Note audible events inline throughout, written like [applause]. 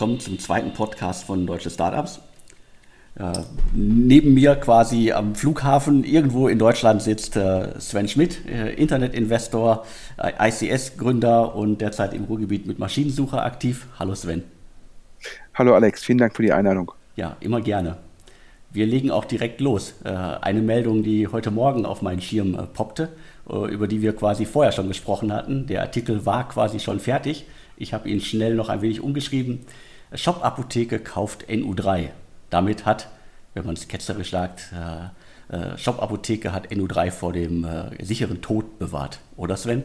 willkommen zum zweiten Podcast von Deutsche Startups. Äh, neben mir quasi am Flughafen irgendwo in Deutschland sitzt äh, Sven Schmidt, äh, Internetinvestor, äh, ICS-Gründer und derzeit im Ruhrgebiet mit Maschinensucher aktiv. Hallo Sven. Hallo Alex, vielen Dank für die Einladung. Ja, immer gerne. Wir legen auch direkt los. Äh, eine Meldung, die heute Morgen auf meinen Schirm äh, poppte, über die wir quasi vorher schon gesprochen hatten. Der Artikel war quasi schon fertig. Ich habe ihn schnell noch ein wenig umgeschrieben. Shop Apotheke kauft NU3. Damit hat, wenn man es ketzerisch sagt, äh, äh, Shop Apotheke hat NU3 vor dem äh, sicheren Tod bewahrt. Oder Sven?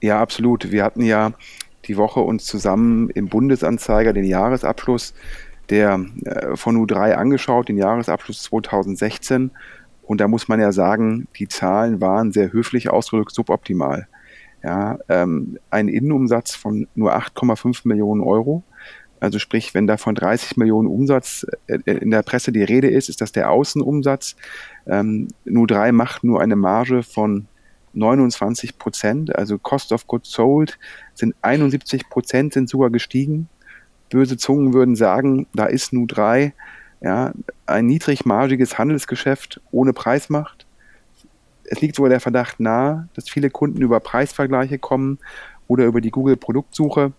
Ja, absolut. Wir hatten ja die Woche uns zusammen im Bundesanzeiger den Jahresabschluss der äh, von U3 angeschaut, den Jahresabschluss 2016. Und da muss man ja sagen, die Zahlen waren sehr höflich ausgedrückt suboptimal. Ja, ähm, ein Innenumsatz von nur 8,5 Millionen Euro, also sprich, wenn da von 30 Millionen Umsatz äh, in der Presse die Rede ist, ist das der Außenumsatz. Ähm, Nu3 macht nur eine Marge von 29 Prozent, also Cost of Goods Sold sind 71 Prozent, sind sogar gestiegen. Böse Zungen würden sagen, da ist Nu3 ja, ein niedrigmargiges Handelsgeschäft ohne Preismacht. Es liegt sogar der Verdacht nahe, dass viele Kunden über Preisvergleiche kommen oder über die Google-Produktsuche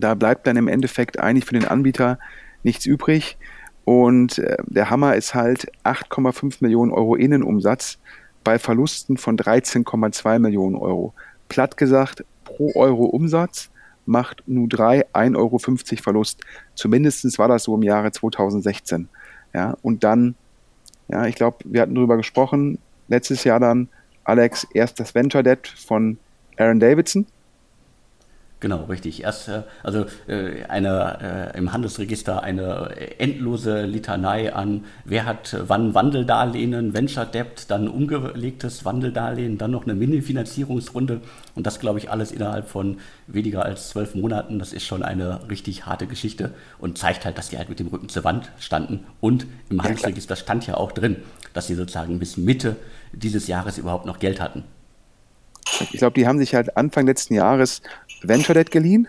da bleibt dann im Endeffekt eigentlich für den Anbieter nichts übrig. Und äh, der Hammer ist halt 8,5 Millionen Euro Innenumsatz bei Verlusten von 13,2 Millionen Euro. Platt gesagt, pro Euro Umsatz macht Nu3 1,50 Euro Verlust. Zumindest war das so im Jahre 2016. Ja, und dann, ja, ich glaube, wir hatten darüber gesprochen, letztes Jahr dann, Alex, erst das Venture Debt von Aaron Davidson Genau, richtig. Erst, äh, also äh, eine, äh, im Handelsregister eine endlose Litanei an, wer hat wann Wandeldarlehen, Venture Debt, dann umgelegtes Wandeldarlehen, dann noch eine Mini-Finanzierungsrunde und das, glaube ich, alles innerhalb von weniger als zwölf Monaten. Das ist schon eine richtig harte Geschichte und zeigt halt, dass die halt mit dem Rücken zur Wand standen. Und im Handelsregister stand ja auch drin, dass sie sozusagen bis Mitte dieses Jahres überhaupt noch Geld hatten. Ich glaube, die haben sich halt Anfang letzten Jahres Venture Debt geliehen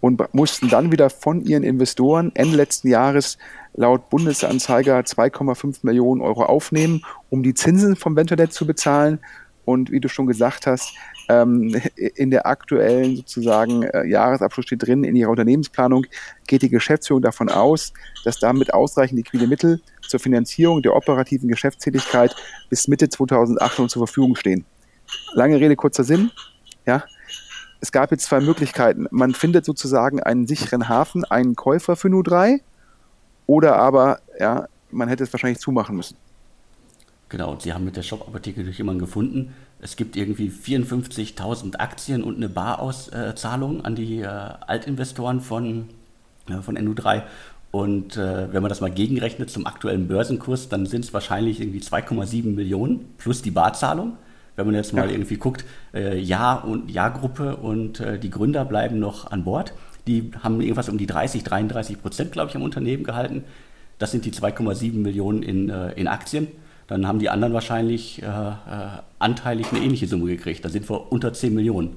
und mussten dann wieder von ihren Investoren Ende letzten Jahres laut Bundesanzeiger 2,5 Millionen Euro aufnehmen, um die Zinsen vom Venture Debt zu bezahlen. Und wie du schon gesagt hast, ähm, in der aktuellen sozusagen äh, Jahresabschluss steht drin, in ihrer Unternehmensplanung geht die Geschäftsführung davon aus, dass damit ausreichend liquide Mittel zur Finanzierung der operativen Geschäftstätigkeit bis Mitte 2018 zur Verfügung stehen. Lange Rede, kurzer Sinn. Ja, es gab jetzt zwei Möglichkeiten. Man findet sozusagen einen sicheren Hafen, einen Käufer für nur drei, oder aber, ja, man hätte es wahrscheinlich zumachen müssen. Genau, und sie haben mit der Shop-Apotheke durch jemanden gefunden. Es gibt irgendwie 54.000 Aktien und eine Barauszahlung an die äh, Altinvestoren von, äh, von NU3. Und äh, wenn man das mal gegenrechnet zum aktuellen Börsenkurs, dann sind es wahrscheinlich irgendwie 2,7 Millionen plus die Barzahlung. Wenn man jetzt mal ja. irgendwie guckt, äh, Jahr und Jahrgruppe und äh, die Gründer bleiben noch an Bord. Die haben irgendwas um die 30, 33 Prozent, glaube ich, am Unternehmen gehalten. Das sind die 2,7 Millionen in, äh, in Aktien. Dann haben die anderen wahrscheinlich äh, äh, anteilig eine ähnliche Summe gekriegt. Da sind wir unter 10 Millionen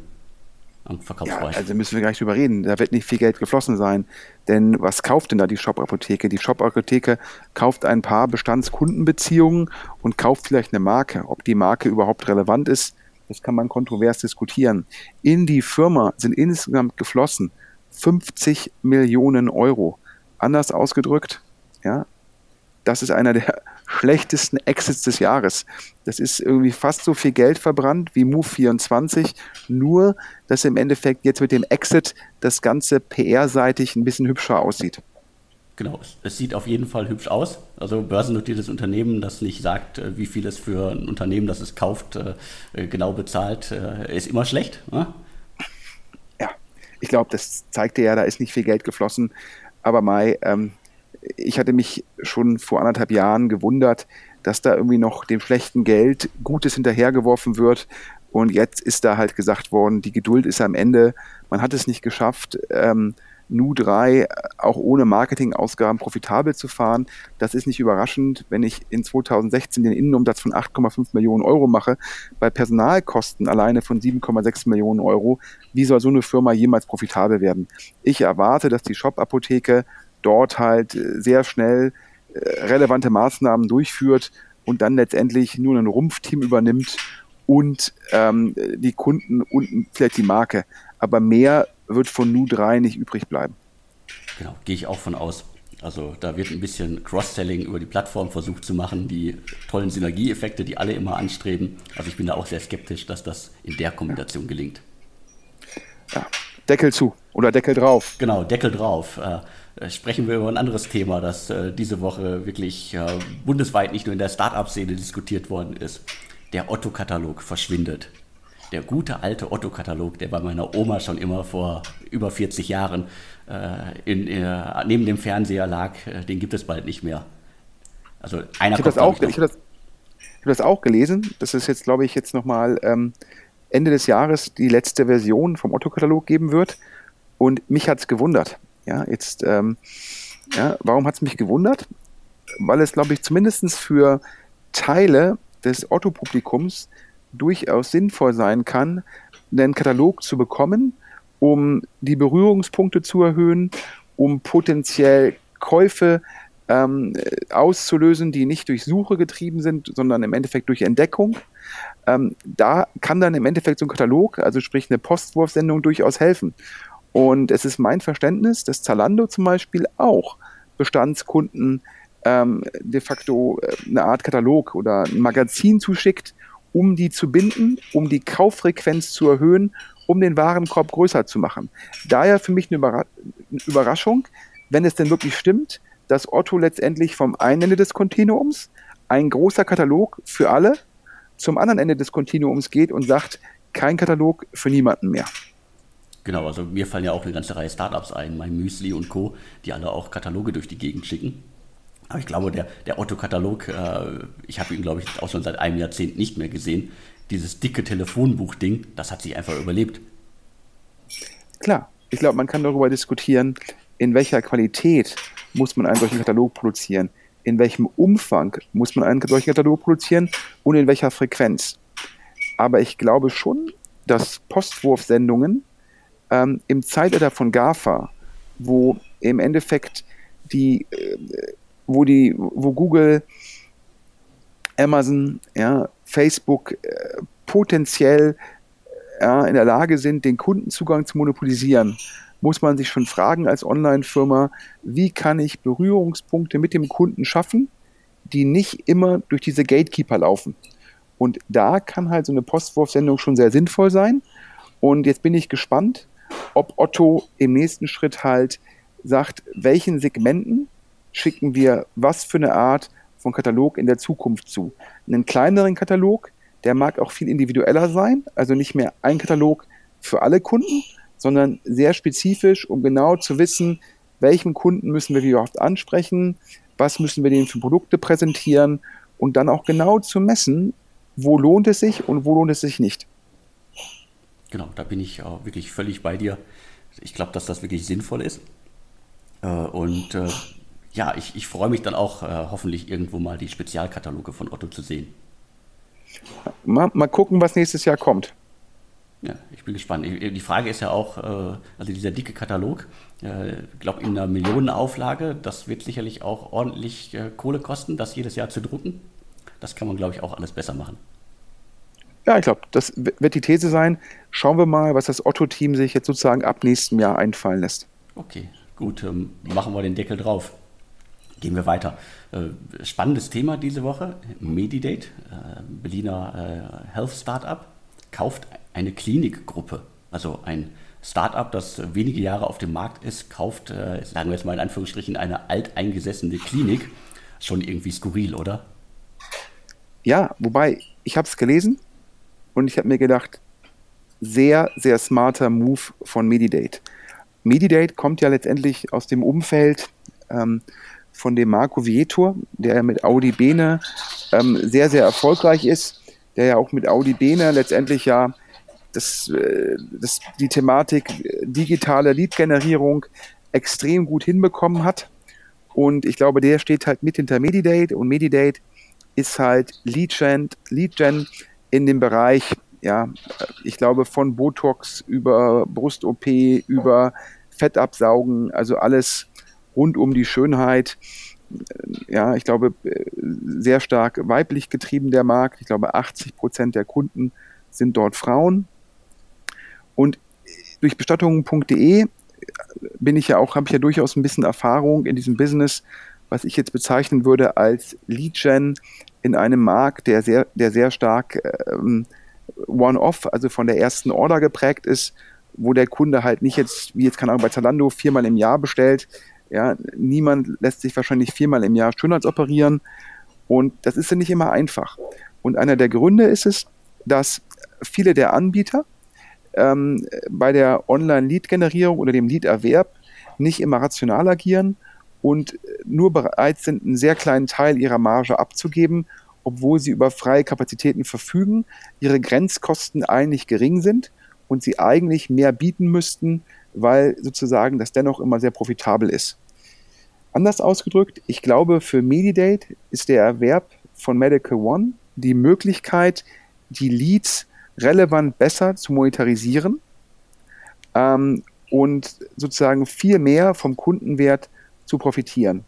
am Verkaufspreis. Ja, also müssen wir gar nicht drüber reden. Da wird nicht viel Geld geflossen sein. Denn was kauft denn da die Shop-Apotheke? Die Shop-Apotheke kauft ein paar Bestandskundenbeziehungen und kauft vielleicht eine Marke. Ob die Marke überhaupt relevant ist, das kann man kontrovers diskutieren. In die Firma sind insgesamt geflossen 50 Millionen Euro. Anders ausgedrückt, ja, das ist einer der schlechtesten Exits des Jahres. Das ist irgendwie fast so viel Geld verbrannt wie Move24, nur dass im Endeffekt jetzt mit dem Exit das Ganze PR-seitig ein bisschen hübscher aussieht. Genau, es sieht auf jeden Fall hübsch aus. Also börsennotiertes Unternehmen, das nicht sagt, äh, wie viel es für ein Unternehmen, das es kauft, äh, genau bezahlt, äh, ist immer schlecht. Ne? Ja, ich glaube, das zeigte ja, da ist nicht viel Geld geflossen. Aber Mai, ähm, ich hatte mich schon vor anderthalb Jahren gewundert, dass da irgendwie noch dem schlechten Geld Gutes hinterhergeworfen wird. Und jetzt ist da halt gesagt worden, die Geduld ist am Ende, man hat es nicht geschafft, ähm, Nu3 auch ohne Marketingausgaben profitabel zu fahren. Das ist nicht überraschend, wenn ich in 2016 den Innenumsatz von 8,5 Millionen Euro mache, bei Personalkosten alleine von 7,6 Millionen Euro. Wie soll so eine Firma jemals profitabel werden? Ich erwarte, dass die Shop-Apotheke dort halt äh, sehr schnell äh, relevante Maßnahmen durchführt und dann letztendlich nur ein Rumpfteam übernimmt und ähm, die Kunden und vielleicht die Marke. Aber mehr wird von Nu3 nicht übrig bleiben. Genau, gehe ich auch von aus. Also da wird ein bisschen Cross-Selling über die Plattform versucht zu machen, die tollen Synergieeffekte, die alle immer anstreben. Also ich bin da auch sehr skeptisch, dass das in der Kombination gelingt. Ja, Deckel zu oder Deckel drauf. Genau, Deckel drauf. Äh, sprechen wir über ein anderes Thema, das äh, diese Woche wirklich äh, bundesweit nicht nur in der Startup-Szene diskutiert worden ist. Der Otto-Katalog verschwindet der gute alte Otto-Katalog, der bei meiner Oma schon immer vor über 40 Jahren äh, in, äh, neben dem Fernseher lag, äh, den gibt es bald nicht mehr. Also einer ich habe das, auch, ich hab das, hab das auch gelesen. Das ist jetzt, glaube ich, jetzt nochmal ähm, Ende des Jahres die letzte Version vom Otto-Katalog geben wird. Und mich hat es gewundert. Ja, jetzt, ähm, ja, warum hat es mich gewundert? Weil es, glaube ich, zumindest für Teile des Otto-Publikums durchaus sinnvoll sein kann, einen Katalog zu bekommen, um die Berührungspunkte zu erhöhen, um potenziell Käufe ähm, auszulösen, die nicht durch Suche getrieben sind, sondern im Endeffekt durch Entdeckung. Ähm, da kann dann im Endeffekt so ein Katalog, also sprich eine Postwurfsendung, durchaus helfen. Und es ist mein Verständnis, dass Zalando zum Beispiel auch Bestandskunden ähm, de facto äh, eine Art Katalog oder ein Magazin zuschickt, um die zu binden, um die Kauffrequenz zu erhöhen, um den Warenkorb größer zu machen. Daher für mich eine Überraschung, wenn es denn wirklich stimmt, dass Otto letztendlich vom einen Ende des Kontinuums ein großer Katalog für alle zum anderen Ende des Kontinuums geht und sagt, kein Katalog für niemanden mehr. Genau, also mir fallen ja auch eine ganze Reihe Startups ein, mein Müsli und Co., die alle auch Kataloge durch die Gegend schicken. Aber ich glaube, der, der Otto-Katalog, äh, ich habe ihn, glaube ich, auch schon seit einem Jahrzehnt nicht mehr gesehen. Dieses dicke Telefonbuch-Ding, das hat sich einfach überlebt. Klar, ich glaube, man kann darüber diskutieren, in welcher Qualität muss man einen solchen Katalog produzieren, in welchem Umfang muss man einen solchen Katalog produzieren und in welcher Frequenz. Aber ich glaube schon, dass Postwurfsendungen ähm, im Zeitalter von GAFA, wo im Endeffekt die äh, wo die, wo Google, Amazon, ja, Facebook äh, potenziell äh, ja, in der Lage sind, den Kundenzugang zu monopolisieren, muss man sich schon fragen als Online-Firma, wie kann ich Berührungspunkte mit dem Kunden schaffen, die nicht immer durch diese Gatekeeper laufen. Und da kann halt so eine Postwurfsendung schon sehr sinnvoll sein. Und jetzt bin ich gespannt, ob Otto im nächsten Schritt halt sagt, welchen Segmenten schicken wir was für eine Art von Katalog in der Zukunft zu. Einen kleineren Katalog, der mag auch viel individueller sein, also nicht mehr ein Katalog für alle Kunden, sondern sehr spezifisch, um genau zu wissen, welchen Kunden müssen wir oft ansprechen, was müssen wir denen für Produkte präsentieren und dann auch genau zu messen, wo lohnt es sich und wo lohnt es sich nicht. Genau, da bin ich auch wirklich völlig bei dir. Ich glaube, dass das wirklich sinnvoll ist. Äh, und äh, ja, ich, ich freue mich dann auch, äh, hoffentlich irgendwo mal die Spezialkataloge von Otto zu sehen. Mal, mal gucken, was nächstes Jahr kommt. Ja, ich bin gespannt. Die Frage ist ja auch, äh, also dieser dicke Katalog, ich äh, glaube in einer Millionenauflage, das wird sicherlich auch ordentlich äh, Kohle kosten, das jedes Jahr zu drucken. Das kann man, glaube ich, auch alles besser machen. Ja, ich glaube, das wird die These sein. Schauen wir mal, was das Otto-Team sich jetzt sozusagen ab nächstem Jahr einfallen lässt. Okay, gut, ähm, machen wir den Deckel drauf. Gehen wir weiter. Spannendes Thema diese Woche. Medidate, Berliner Health Startup, kauft eine Klinikgruppe. Also ein Startup, das wenige Jahre auf dem Markt ist, kauft, sagen wir jetzt mal in Anführungsstrichen, eine alteingesessene Klinik. Schon irgendwie skurril, oder? Ja, wobei, ich habe es gelesen und ich habe mir gedacht, sehr, sehr smarter Move von Medidate. Medidate kommt ja letztendlich aus dem Umfeld ähm, von dem Marco Vietor, der mit Audi Bene ähm, sehr, sehr erfolgreich ist, der ja auch mit Audi Bene letztendlich ja das, äh, das, die Thematik äh, digitale Lead-Generierung extrem gut hinbekommen hat. Und ich glaube, der steht halt mit hinter Medidate und Medidate ist halt Lead Gen, Lead Gen in dem Bereich, ja, ich glaube von Botox über Brust-OP, über Fettabsaugen, also alles rund um die Schönheit. Ja, ich glaube, sehr stark weiblich getrieben der Markt. Ich glaube, 80 Prozent der Kunden sind dort Frauen. Und durch bestattungen.de bin ich ja auch, habe ich ja durchaus ein bisschen Erfahrung in diesem Business, was ich jetzt bezeichnen würde als Lead-Gen in einem Markt, der sehr, der sehr stark ähm, One-Off, also von der ersten Order geprägt ist, wo der Kunde halt nicht jetzt, wie jetzt keine Ahnung, bei Zalando viermal im Jahr bestellt. Ja, niemand lässt sich wahrscheinlich viermal im Jahr Schönheitsoperieren. Und das ist ja nicht immer einfach. Und einer der Gründe ist es, dass viele der Anbieter ähm, bei der Online-Lead-Generierung oder dem Lead-Erwerb nicht immer rational agieren und nur bereit sind, einen sehr kleinen Teil ihrer Marge abzugeben, obwohl sie über freie Kapazitäten verfügen, ihre Grenzkosten eigentlich gering sind und sie eigentlich mehr bieten müssten, weil sozusagen das dennoch immer sehr profitabel ist. Anders ausgedrückt, ich glaube, für Medidate ist der Erwerb von Medical One die Möglichkeit, die Leads relevant besser zu monetarisieren ähm, und sozusagen viel mehr vom Kundenwert zu profitieren.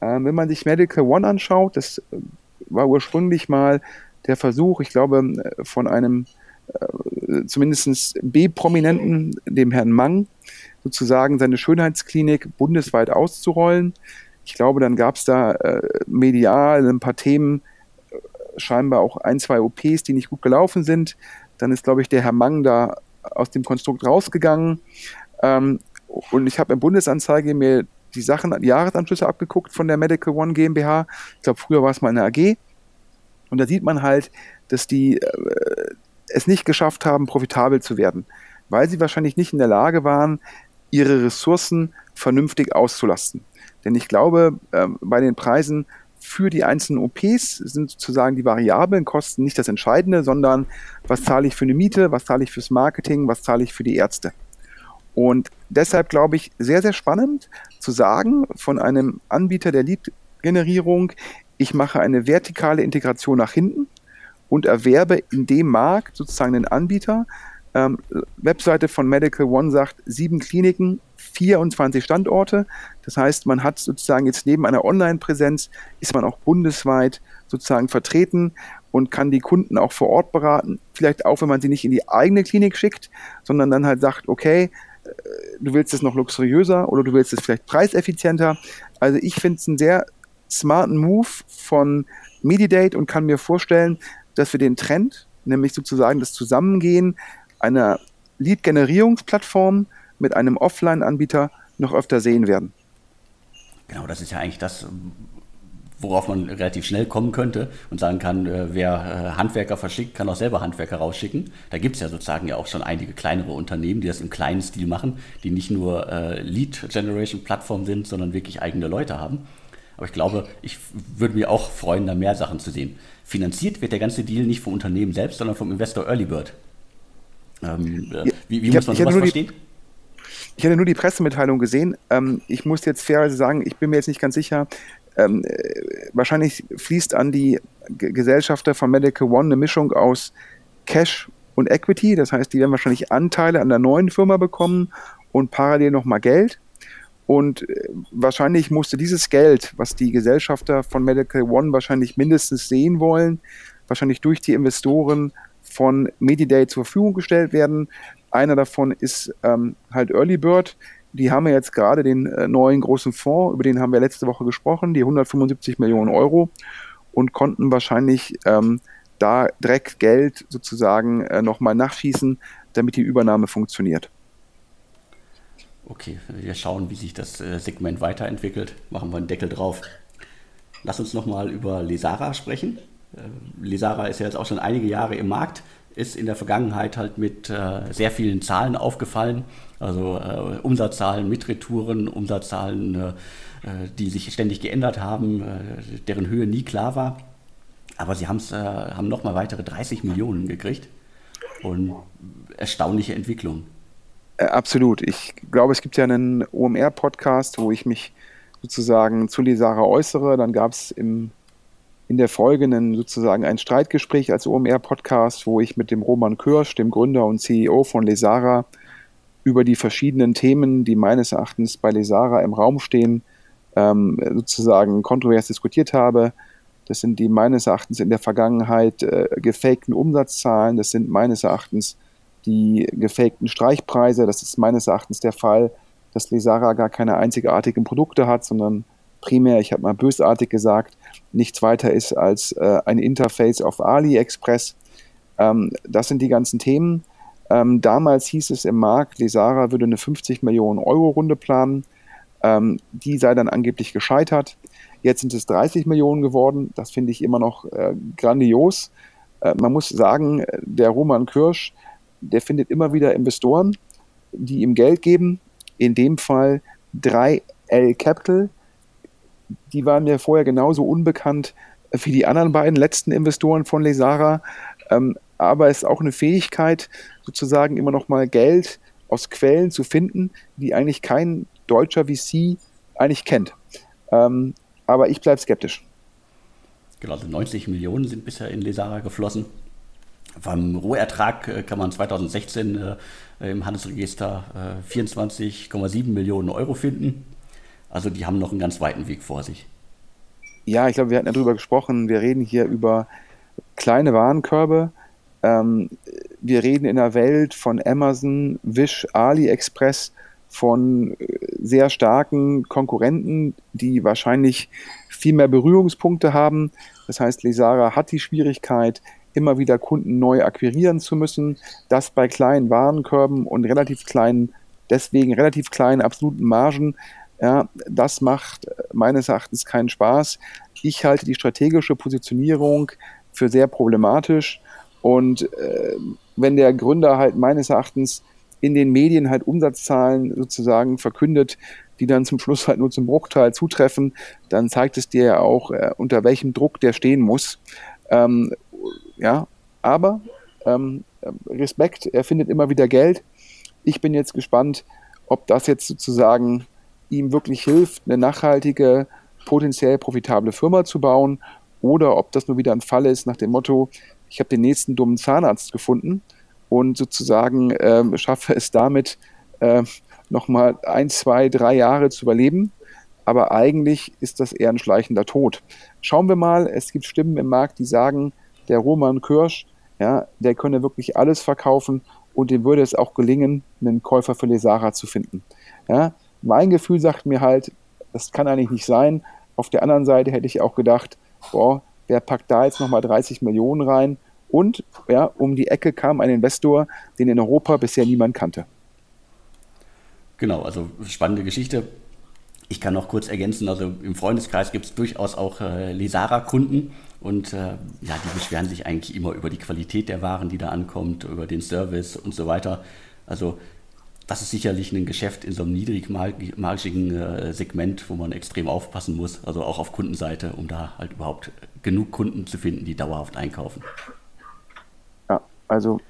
Ähm, wenn man sich Medical One anschaut, das äh, war ursprünglich mal der Versuch, ich glaube, äh, von einem äh, zumindest B-Prominenten, dem Herrn Mang, sozusagen seine Schönheitsklinik bundesweit auszurollen. Ich glaube, dann gab es da äh, medial ein paar Themen, scheinbar auch ein, zwei OPs, die nicht gut gelaufen sind. Dann ist, glaube ich, der Herr Mang da aus dem Konstrukt rausgegangen. Ähm, und ich habe im Bundesanzeige mir die Sachen, die Jahresanschlüsse abgeguckt von der Medical One GmbH. Ich glaube, früher war es mal eine AG. Und da sieht man halt, dass die äh, es nicht geschafft haben, profitabel zu werden, weil sie wahrscheinlich nicht in der Lage waren, ihre Ressourcen vernünftig auszulasten. Denn ich glaube, äh, bei den Preisen für die einzelnen OPs sind sozusagen die variablen Kosten nicht das Entscheidende, sondern was zahle ich für eine Miete, was zahle ich fürs Marketing, was zahle ich für die Ärzte. Und deshalb glaube ich, sehr, sehr spannend zu sagen von einem Anbieter der Lead-Generierung, ich mache eine vertikale Integration nach hinten und erwerbe in dem Markt sozusagen den Anbieter. Ähm, Webseite von Medical One sagt sieben Kliniken, 24 Standorte. Das heißt, man hat sozusagen jetzt neben einer Online-Präsenz, ist man auch bundesweit sozusagen vertreten und kann die Kunden auch vor Ort beraten. Vielleicht auch, wenn man sie nicht in die eigene Klinik schickt, sondern dann halt sagt, okay, äh, du willst es noch luxuriöser oder du willst es vielleicht preiseffizienter. Also ich finde es einen sehr smarten Move von Medidate und kann mir vorstellen, dass wir den Trend, nämlich sozusagen das Zusammengehen einer Lead-Generierungsplattform mit einem Offline-Anbieter noch öfter sehen werden. Genau, das ist ja eigentlich das, worauf man relativ schnell kommen könnte und sagen kann, äh, wer äh, Handwerker verschickt, kann auch selber Handwerker rausschicken. Da gibt es ja sozusagen ja auch schon einige kleinere Unternehmen, die das im kleinen Stil machen, die nicht nur äh, Lead-Generation-Plattform sind, sondern wirklich eigene Leute haben. Aber ich glaube, ich würde mir auch freuen, da mehr Sachen zu sehen. Finanziert wird der ganze Deal nicht vom Unternehmen selbst, sondern vom Investor Early Bird. Ähm, äh, wie, wie muss man sowas verstehen? Die, ich hatte nur die Pressemitteilung gesehen. Ähm, ich muss jetzt fairerweise sagen, ich bin mir jetzt nicht ganz sicher. Ähm, äh, wahrscheinlich fließt an die G Gesellschafter von Medical One eine Mischung aus Cash und Equity. Das heißt, die werden wahrscheinlich Anteile an der neuen Firma bekommen und parallel nochmal Geld. Und äh, wahrscheinlich musste dieses Geld, was die Gesellschafter von Medical One wahrscheinlich mindestens sehen wollen, wahrscheinlich durch die Investoren von Mediday zur Verfügung gestellt werden. Einer davon ist ähm, halt Early Bird. Die haben ja jetzt gerade den äh, neuen großen Fonds, über den haben wir letzte Woche gesprochen, die 175 Millionen Euro und konnten wahrscheinlich ähm, da direkt Geld sozusagen äh, nochmal nachschießen, damit die Übernahme funktioniert. Okay, wir schauen, wie sich das äh, Segment weiterentwickelt. Machen wir einen Deckel drauf. Lass uns nochmal über Lesara sprechen. Äh, Lesara ist ja jetzt auch schon einige Jahre im Markt, ist in der Vergangenheit halt mit äh, sehr vielen Zahlen aufgefallen, also äh, Umsatzzahlen mit Retouren, Umsatzzahlen, äh, äh die sich ständig geändert haben, äh, deren Höhe nie klar war. Aber sie äh, haben nochmal weitere 30 Millionen gekriegt und erstaunliche Entwicklung. Äh, absolut. Ich glaube, es gibt ja einen OMR-Podcast, wo ich mich sozusagen zu Lisara äußere. Dann gab es in der folgenden sozusagen ein Streitgespräch als OMR-Podcast, wo ich mit dem Roman Kirsch, dem Gründer und CEO von Lesara, über die verschiedenen Themen, die meines Erachtens bei Lesara im Raum stehen, ähm, sozusagen kontrovers diskutiert habe. Das sind die meines Erachtens in der Vergangenheit äh, gefakten Umsatzzahlen. Das sind meines Erachtens die gefakten Streichpreise. Das ist meines Erachtens der Fall, dass Lesara gar keine einzigartigen Produkte hat, sondern primär, ich habe mal bösartig gesagt, nichts weiter ist als äh, ein Interface auf AliExpress. Ähm, das sind die ganzen Themen. Ähm, damals hieß es im Markt, Lesara würde eine 50 Millionen Euro Runde planen. Ähm, die sei dann angeblich gescheitert. Jetzt sind es 30 Millionen geworden. Das finde ich immer noch äh, grandios. Äh, man muss sagen, der Roman Kirsch, der findet immer wieder Investoren, die ihm Geld geben. In dem Fall 3L Capital. Die waren mir vorher genauso unbekannt wie die anderen beiden letzten Investoren von Lesara. Ähm, aber es ist auch eine Fähigkeit, sozusagen immer noch mal Geld aus Quellen zu finden, die eigentlich kein deutscher VC eigentlich kennt. Ähm, aber ich bleibe skeptisch. Genau, also 90 Millionen sind bisher in Lesara geflossen. Beim Rohertrag äh, kann man 2016 äh, im Handelsregister äh, 24,7 Millionen Euro finden. Also die haben noch einen ganz weiten Weg vor sich. Ja, ich glaube, wir hatten ja darüber gesprochen. Wir reden hier über kleine Warenkörbe. Ähm, wir reden in der Welt von Amazon, Wish, AliExpress von äh, sehr starken Konkurrenten, die wahrscheinlich viel mehr Berührungspunkte haben. Das heißt, Lesara hat die Schwierigkeit, immer wieder Kunden neu akquirieren zu müssen. Das bei kleinen Warenkörben und relativ kleinen, deswegen relativ kleinen absoluten Margen. Ja, das macht meines Erachtens keinen Spaß. Ich halte die strategische Positionierung für sehr problematisch. Und äh, wenn der Gründer halt meines Erachtens in den Medien halt Umsatzzahlen sozusagen verkündet, die dann zum Schluss halt nur zum Bruchteil zutreffen, dann zeigt es dir ja auch, äh, unter welchem Druck der stehen muss. Ähm, ja, aber ähm, Respekt, er findet immer wieder Geld. Ich bin jetzt gespannt, ob das jetzt sozusagen ihm wirklich hilft, eine nachhaltige, potenziell profitable Firma zu bauen oder ob das nur wieder ein Fall ist nach dem Motto, ich habe den nächsten dummen Zahnarzt gefunden und sozusagen äh, schaffe es damit, äh, nochmal ein, zwei, drei Jahre zu überleben. Aber eigentlich ist das eher ein schleichender Tod. Schauen wir mal, es gibt Stimmen im Markt, die sagen, der Roman Kirsch, ja, der könne wirklich alles verkaufen und dem würde es auch gelingen, einen Käufer für Lesara zu finden. Ja, mein Gefühl sagt mir halt, das kann eigentlich nicht sein. Auf der anderen Seite hätte ich auch gedacht, boah, wer packt da jetzt nochmal 30 Millionen rein? Und ja, um die Ecke kam ein Investor, den in Europa bisher niemand kannte. Genau, also spannende Geschichte. Ich kann noch kurz ergänzen, also im Freundeskreis gibt es durchaus auch äh, Lesara-Kunden und äh, ja, die beschweren sich eigentlich immer über die Qualität der Waren, die da ankommt, über den Service und so weiter. Also das ist sicherlich ein Geschäft in so einem niedrigmargigen äh, Segment, wo man extrem aufpassen muss, also auch auf Kundenseite, um da halt überhaupt genug Kunden zu finden, die dauerhaft einkaufen. Also,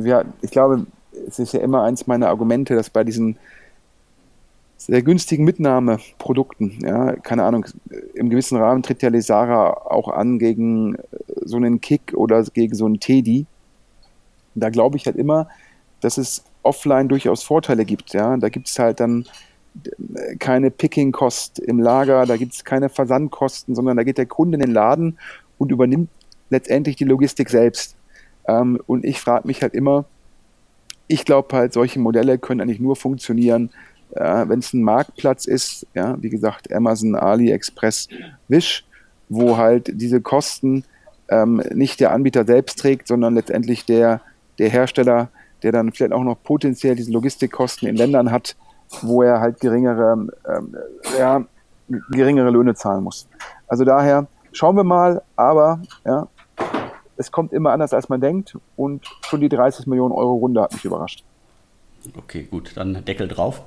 ja, ich glaube, es ist ja immer eins meiner Argumente, dass bei diesen sehr günstigen Mitnahmeprodukten, ja, keine Ahnung, im gewissen Rahmen tritt ja Lesara auch an gegen so einen Kick oder gegen so einen Teddy. Da glaube ich halt immer, dass es offline durchaus Vorteile gibt. Ja. Da gibt es halt dann keine Picking-Kost im Lager, da gibt es keine Versandkosten, sondern da geht der Kunde in den Laden und übernimmt letztendlich die Logistik selbst. Ähm, und ich frage mich halt immer, ich glaube halt, solche Modelle können eigentlich nur funktionieren, äh, wenn es ein Marktplatz ist, ja, wie gesagt, Amazon, AliExpress, Wish, wo halt diese Kosten ähm, nicht der Anbieter selbst trägt, sondern letztendlich der, der Hersteller, der dann vielleicht auch noch potenziell diese Logistikkosten in Ländern hat, wo er halt geringere, ähm, ja, geringere Löhne zahlen muss. Also daher schauen wir mal, aber ja, es kommt immer anders, als man denkt. Und schon die 30 Millionen Euro Runde hat mich überrascht. Okay, gut, dann Deckel drauf.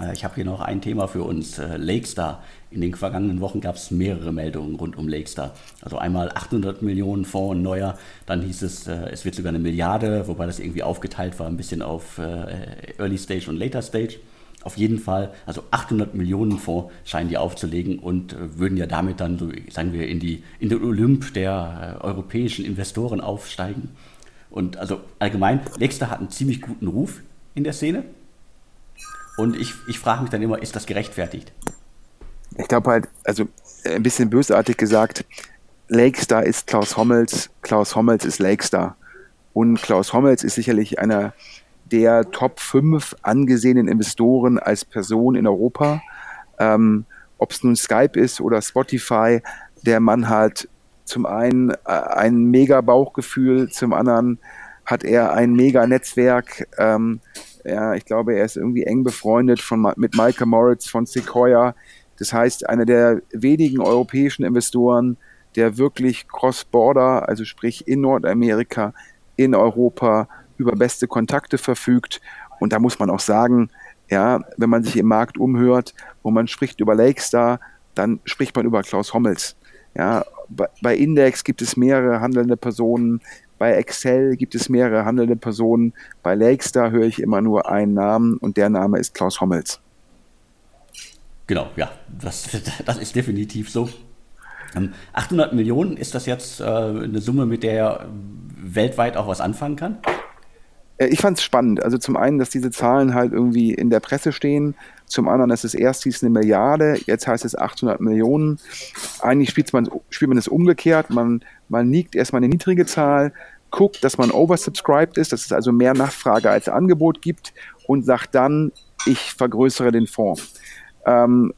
Äh, ich habe hier noch ein Thema für uns, äh, Lakestar. In den vergangenen Wochen gab es mehrere Meldungen rund um Lakestar. Also einmal 800 Millionen Fonds neuer, dann hieß es, äh, es wird sogar eine Milliarde, wobei das irgendwie aufgeteilt war, ein bisschen auf Early Stage und Later Stage. Auf jeden Fall, also 800 Millionen Fonds scheinen die aufzulegen und würden ja damit dann, so, sagen wir, in, die, in den Olymp der europäischen Investoren aufsteigen. Und also allgemein, Lakestar hat einen ziemlich guten Ruf in der Szene. Und ich, ich frage mich dann immer, ist das gerechtfertigt? Ich glaube halt, also ein bisschen bösartig gesagt, Lakestar ist Klaus Hommels, Klaus Hommels ist Lakestar. Und Klaus Hommels ist sicherlich einer der Top 5 angesehenen Investoren als Person in Europa. Ähm, Ob es nun Skype ist oder Spotify, der Mann hat zum einen äh, ein mega Bauchgefühl, zum anderen hat er ein mega Netzwerk. Ähm, ja, ich glaube, er ist irgendwie eng befreundet von, mit Michael Moritz von Sequoia. Das heißt, einer der wenigen europäischen Investoren, der wirklich cross-border, also sprich in Nordamerika, in Europa, über beste Kontakte verfügt. Und da muss man auch sagen, ja, wenn man sich im Markt umhört wo man spricht über Lakestar, dann spricht man über Klaus Hommels. Ja, bei Index gibt es mehrere handelnde Personen, bei Excel gibt es mehrere handelnde Personen. Bei Lakestar höre ich immer nur einen Namen und der Name ist Klaus Hommels. Genau, ja, das, [laughs] das ist definitiv so. 800 ähm, Millionen, ist das jetzt äh, eine Summe, mit der er weltweit auch was anfangen kann? Äh, ich fand es spannend. Also zum einen, dass diese Zahlen halt irgendwie in der Presse stehen. Zum anderen, dass es erst hieß eine Milliarde, jetzt heißt es 800 Millionen. Eigentlich spielt man, spielt man es umgekehrt. Man, man liegt erstmal eine niedrige Zahl, guckt, dass man oversubscribed ist, dass es also mehr Nachfrage als Angebot gibt und sagt dann, ich vergrößere den Fonds. Ähm,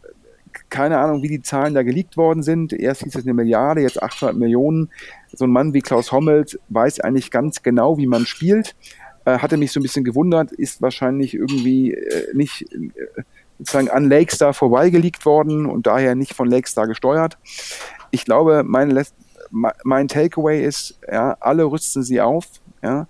keine Ahnung, wie die Zahlen da geleakt worden sind. Erst hieß es eine Milliarde, jetzt 800 Millionen. So ein Mann wie Klaus Hommelt weiß eigentlich ganz genau, wie man spielt. Äh, hatte mich so ein bisschen gewundert, ist wahrscheinlich irgendwie äh, nicht äh, sozusagen an Lakestar vorbeigeleakt worden und daher nicht von Lakestar gesteuert. Ich glaube, mein, mein Takeaway ist, ja, alle rüsten sie auf, ja,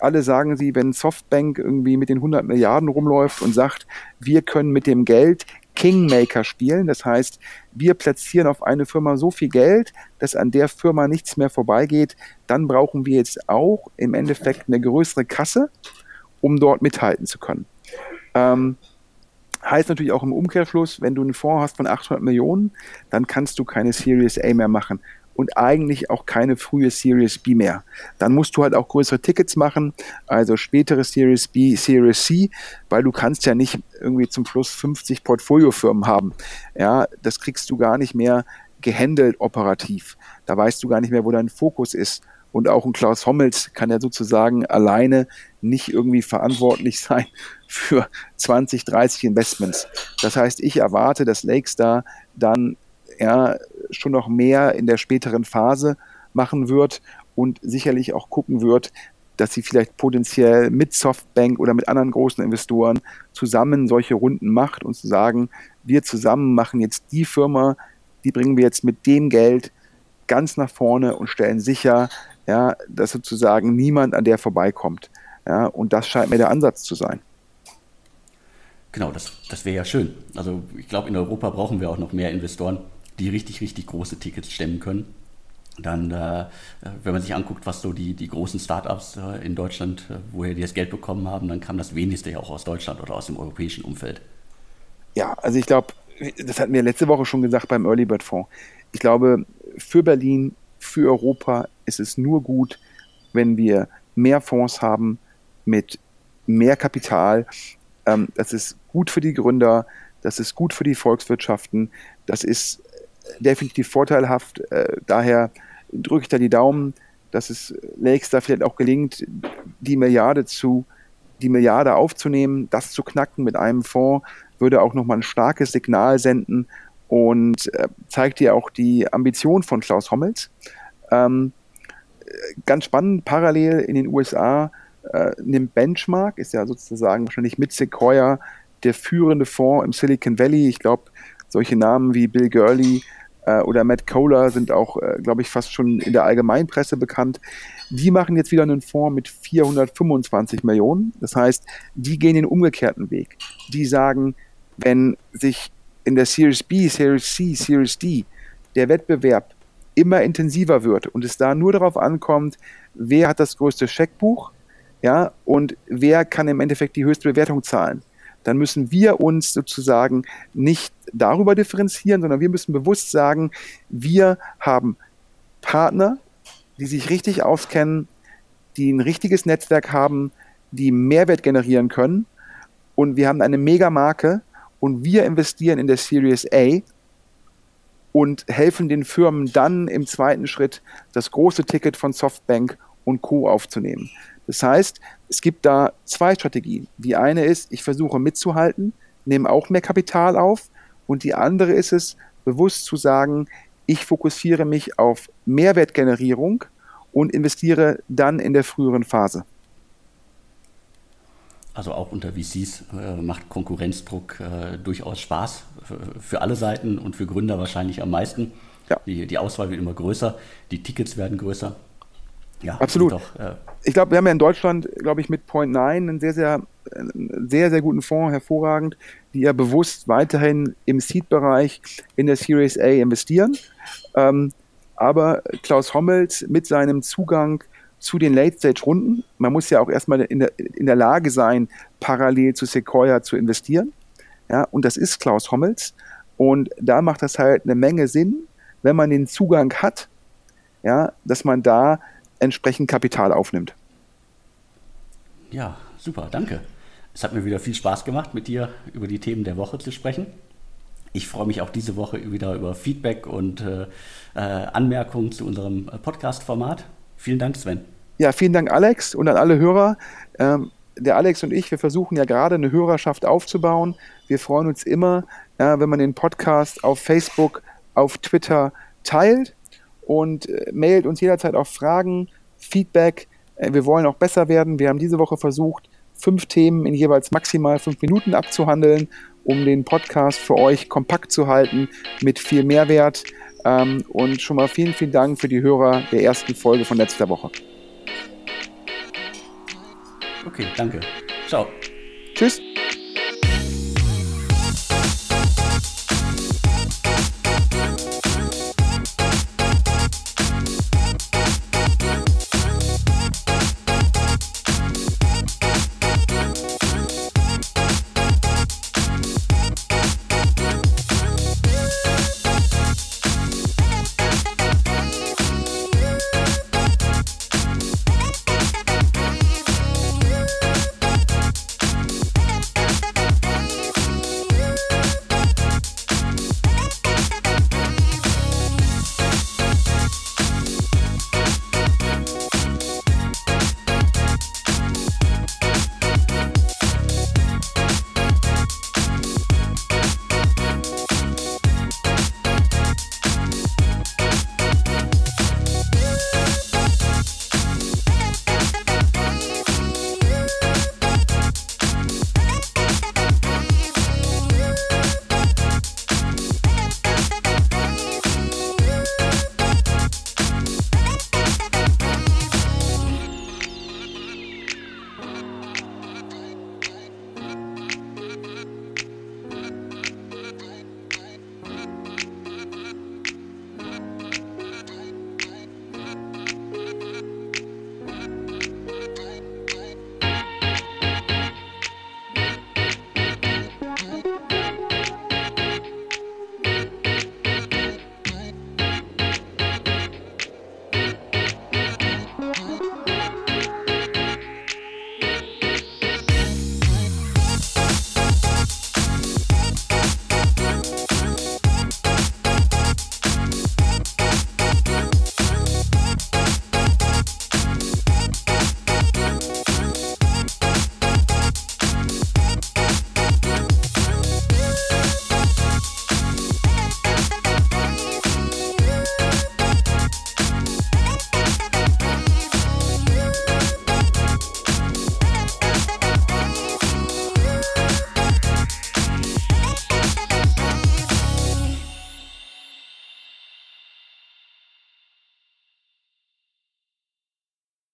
alle sagen sie, wenn Softbank irgendwie mit den 100 Milliarden rumläuft und sagt, wir können mit dem Geld Kingmaker spielen. Das heißt, wir platzieren auf eine Firma so viel Geld, dass an der Firma nichts mehr vorbeigeht. Dann brauchen wir jetzt auch im Endeffekt eine größere Kasse, um dort mithalten zu können. Ähm, heißt natürlich auch im Umkehrschluss, wenn du einen Fonds hast von 800 Millionen, dann kannst du keine Series A mehr machen und eigentlich auch keine frühe Series B mehr. Dann musst du halt auch größere Tickets machen, also spätere Series B, Series C, weil du kannst ja nicht irgendwie zum Schluss 50 Portfoliofirmen haben. Ja, das kriegst du gar nicht mehr gehandelt operativ. Da weißt du gar nicht mehr, wo dein Fokus ist. Und auch ein Klaus Hommels kann ja sozusagen alleine nicht irgendwie verantwortlich [laughs] sein für 20, 30 Investments. Das heißt, ich erwarte, dass Lakestar dann ja, schon noch mehr in der späteren Phase machen wird und sicherlich auch gucken wird, dass sie vielleicht potenziell mit Softbank oder mit anderen großen Investoren zusammen solche Runden macht und zu sagen, wir zusammen machen jetzt die Firma, die bringen wir jetzt mit dem Geld ganz nach vorne und stellen sicher, ja, dass sozusagen niemand an der vorbeikommt. Ja, und das scheint mir der Ansatz zu sein. Genau, das, das wäre ja schön. Also ich glaube, in Europa brauchen wir auch noch mehr Investoren, die richtig, richtig große Tickets stemmen können. Dann, äh, wenn man sich anguckt, was so die, die großen Startups äh, in Deutschland, äh, woher die das Geld bekommen haben, dann kam das wenigste ja auch aus Deutschland oder aus dem europäischen Umfeld. Ja, also ich glaube, das hatten wir letzte Woche schon gesagt beim Early Bird Fonds. Ich glaube, für Berlin, für Europa ist es nur gut, wenn wir mehr Fonds haben mit mehr Kapital. Ähm, das ist gut für die Gründer, das ist gut für die Volkswirtschaften, das ist definitiv vorteilhaft. Äh, daher drücke ich da die Daumen, dass es Lakes vielleicht auch gelingt, die Milliarde zu, die Milliarde aufzunehmen, das zu knacken mit einem Fonds, würde auch nochmal ein starkes Signal senden und äh, zeigt ja auch die Ambition von Klaus Hommels. Ähm, ganz spannend, parallel in den USA äh, nimmt Benchmark, ist ja sozusagen wahrscheinlich mit Sequoia der führende Fonds im Silicon Valley. Ich glaube, solche Namen wie Bill Gurley äh, oder Matt Kohler sind auch, äh, glaube ich, fast schon in der Allgemeinpresse bekannt. Die machen jetzt wieder einen Fonds mit 425 Millionen. Das heißt, die gehen den umgekehrten Weg. Die sagen, wenn sich in der Series B, Series C, Series D der Wettbewerb immer intensiver wird und es da nur darauf ankommt, wer hat das größte Scheckbuch, ja, und wer kann im Endeffekt die höchste Bewertung zahlen, dann müssen wir uns sozusagen nicht darüber differenzieren, sondern wir müssen bewusst sagen, wir haben Partner, die sich richtig auskennen, die ein richtiges Netzwerk haben, die Mehrwert generieren können und wir haben eine Mega-Marke und wir investieren in der Series A und helfen den Firmen dann im zweiten Schritt das große Ticket von Softbank und Co. aufzunehmen. Das heißt, es gibt da zwei Strategien. Die eine ist, ich versuche mitzuhalten, nehme auch mehr Kapital auf und die andere ist es, bewusst zu sagen, ich fokussiere mich auf Mehrwertgenerierung und investiere dann in der früheren Phase. Also auch unter VCs äh, macht Konkurrenzdruck äh, durchaus Spaß für, für, alle Seiten und für Gründer wahrscheinlich am meisten. Ja. Die, die Auswahl wird immer größer, die Tickets werden größer. Ja, absolut. Doch, äh, ich glaube, wir haben ja in Deutschland, glaube ich, mit Point 9 einen sehr, sehr, sehr, sehr guten Fonds, hervorragend, die ja bewusst weiterhin im Seed-Bereich in der Series A investieren. Ähm, aber Klaus Hommels mit seinem Zugang zu den Late-Stage-Runden, man muss ja auch erstmal in der, in der Lage sein, parallel zu Sequoia zu investieren. Ja, und das ist Klaus Hommels. Und da macht das halt eine Menge Sinn, wenn man den Zugang hat, ja, dass man da entsprechend Kapital aufnimmt. Ja, super, danke. Es hat mir wieder viel Spaß gemacht, mit dir über die Themen der Woche zu sprechen. Ich freue mich auch diese Woche wieder über Feedback und äh, äh Anmerkungen zu unserem äh, Podcast-Format. Vielen Dank, Sven. Ja, vielen Dank, Alex, und an alle Hörer. Ähm, der Alex und ich, wir versuchen ja gerade eine Hörerschaft aufzubauen. Wir freuen uns immer, ja, wenn man den Podcast auf Facebook, auf Twitter teilt und äh, mailt uns jederzeit auch Fragen, Feedback. Äh, wir wollen auch besser werden. Wir haben diese Woche versucht, fünf Themen in jeweils maximal fünf Minuten abzuhandeln, um den Podcast für euch kompakt zu halten mit viel Mehrwert. Ähm, und schon mal vielen, vielen Dank für die Hörer der ersten Folge von letzter Woche. Okay, danke. Ciao. Tschüss.